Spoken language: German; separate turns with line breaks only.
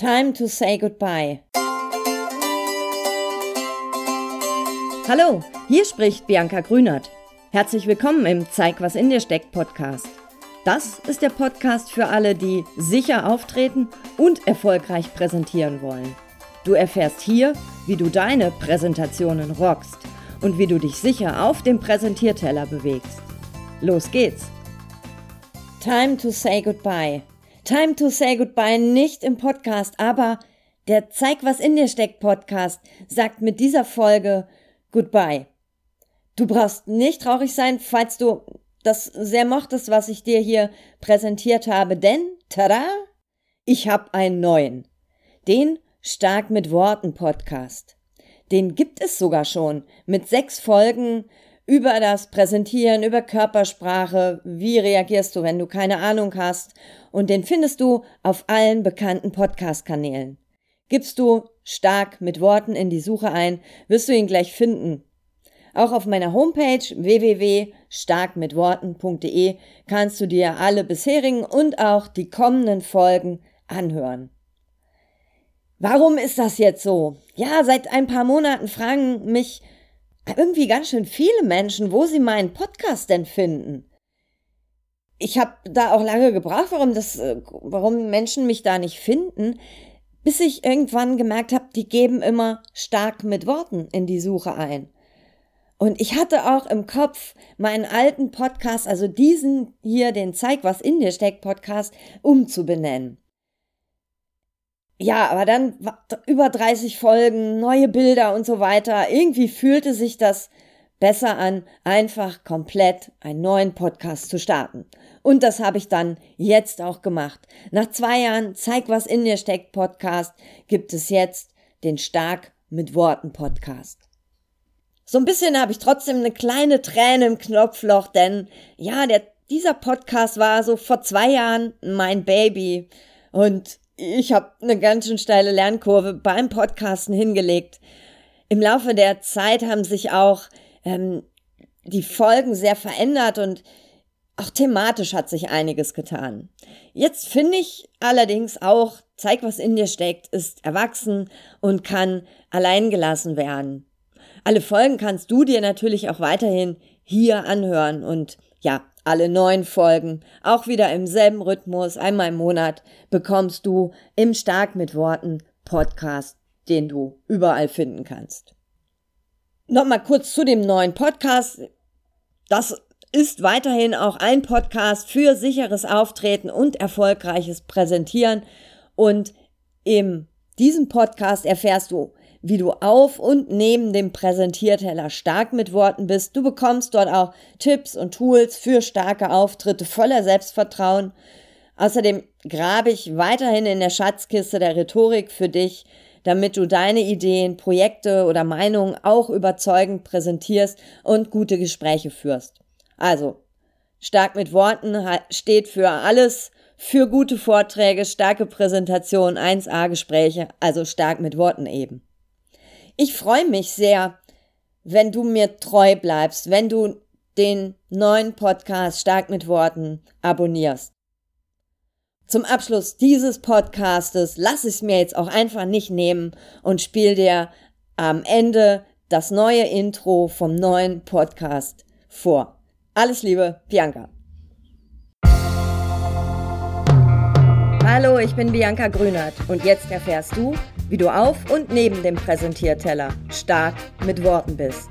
Time to say goodbye. Hallo, hier spricht Bianca Grünert. Herzlich willkommen im Zeig, was in dir steckt Podcast. Das ist der Podcast für alle, die sicher auftreten und erfolgreich präsentieren wollen. Du erfährst hier, wie du deine Präsentationen rockst und wie du dich sicher auf dem Präsentierteller bewegst. Los geht's! Time to say goodbye. Time to say goodbye nicht im Podcast, aber der Zeig, was in dir steckt Podcast sagt mit dieser Folge goodbye. Du brauchst nicht traurig sein, falls du das sehr mochtest, was ich dir hier präsentiert habe, denn, tada, ich habe einen neuen. Den Stark mit Worten Podcast. Den gibt es sogar schon mit sechs Folgen über das Präsentieren, über Körpersprache, wie reagierst du, wenn du keine Ahnung hast. Und den findest du auf allen bekannten Podcast-Kanälen. Gibst du stark mit Worten in die Suche ein, wirst du ihn gleich finden. Auch auf meiner Homepage www.starkmitworten.de kannst du dir alle bisherigen und auch die kommenden Folgen anhören. Warum ist das jetzt so? Ja, seit ein paar Monaten fragen mich irgendwie ganz schön viele Menschen, wo sie meinen Podcast denn finden. Ich habe da auch lange gebraucht, warum das, äh, warum Menschen mich da nicht finden, bis ich irgendwann gemerkt habe, die geben immer stark mit Worten in die Suche ein. Und ich hatte auch im Kopf meinen alten Podcast, also diesen hier, den Zeig, was in dir steckt Podcast, umzubenennen. Ja, aber dann über 30 Folgen, neue Bilder und so weiter. Irgendwie fühlte sich das besser an, einfach komplett einen neuen Podcast zu starten. Und das habe ich dann jetzt auch gemacht. Nach zwei Jahren Zeig, was in dir steckt Podcast gibt es jetzt den Stark mit Worten Podcast. So ein bisschen habe ich trotzdem eine kleine Träne im Knopfloch, denn ja, der, dieser Podcast war so vor zwei Jahren mein Baby. Und ich habe eine ganz schön steile Lernkurve beim Podcasten hingelegt. Im Laufe der Zeit haben sich auch ähm, die Folgen sehr verändert und auch thematisch hat sich einiges getan. Jetzt finde ich allerdings auch, zeig, was in dir steckt, ist erwachsen und kann allein gelassen werden. Alle Folgen kannst du dir natürlich auch weiterhin hier anhören und ja, alle neun Folgen, auch wieder im selben Rhythmus, einmal im Monat, bekommst du im Stark mit Worten Podcast, den du überall finden kannst. Nochmal kurz zu dem neuen Podcast. Das ist weiterhin auch ein Podcast für sicheres Auftreten und erfolgreiches Präsentieren. Und in diesem Podcast erfährst du wie du auf und neben dem Präsentierteller stark mit Worten bist. Du bekommst dort auch Tipps und Tools für starke Auftritte voller Selbstvertrauen. Außerdem grabe ich weiterhin in der Schatzkiste der Rhetorik für dich, damit du deine Ideen, Projekte oder Meinungen auch überzeugend präsentierst und gute Gespräche führst. Also, stark mit Worten steht für alles, für gute Vorträge, starke Präsentationen, 1A-Gespräche, also stark mit Worten eben. Ich freue mich sehr, wenn du mir treu bleibst, wenn du den neuen Podcast Stark mit Worten abonnierst. Zum Abschluss dieses Podcastes lass es mir jetzt auch einfach nicht nehmen und spiel dir am Ende das neue Intro vom neuen Podcast vor. Alles Liebe, Bianca. Hallo, ich bin Bianca Grünert und jetzt erfährst du, wie du auf und neben dem Präsentierteller stark mit Worten bist.